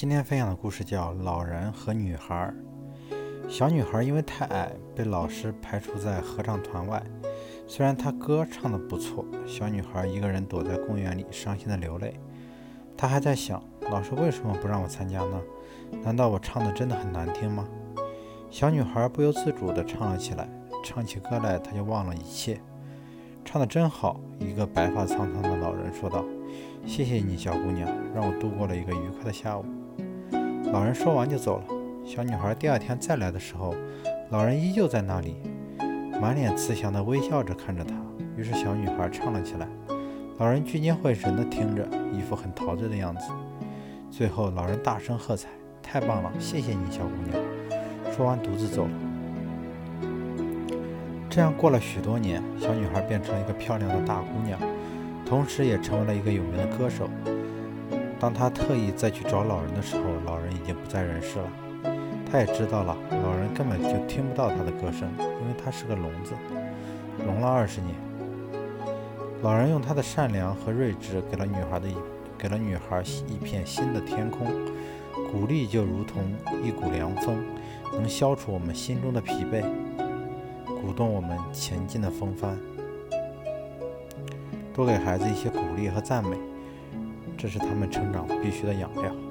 今天分享的故事叫《老人和女孩》。小女孩因为太矮，被老师排除在合唱团外。虽然她歌唱得不错，小女孩一个人躲在公园里，伤心地流泪。她还在想，老师为什么不让我参加呢？难道我唱的真的很难听吗？小女孩不由自主地唱了起来，唱起歌来，她就忘了一切。唱得真好！一个白发苍苍的老人说道：“谢谢你，小姑娘，让我度过了一个愉快的下午。”老人说完就走了。小女孩第二天再来的时候，老人依旧在那里，满脸慈祥地微笑着看着她。于是小女孩唱了起来。老人聚精会神地听着，一副很陶醉的样子。最后，老人大声喝彩：“太棒了！谢谢你，小姑娘。”说完，独自走了。这样过了许多年，小女孩变成了一个漂亮的大姑娘，同时也成为了一个有名的歌手。当他特意再去找老人的时候，老人已经不在人世了。他也知道了，老人根本就听不到他的歌声，因为他是个聋子，聋了二十年。老人用他的善良和睿智，给了女孩的一给了女孩一片新的天空。鼓励就如同一股凉风，能消除我们心中的疲惫，鼓动我们前进的风帆。多给孩子一些鼓励和赞美。这是他们成长必须的养料。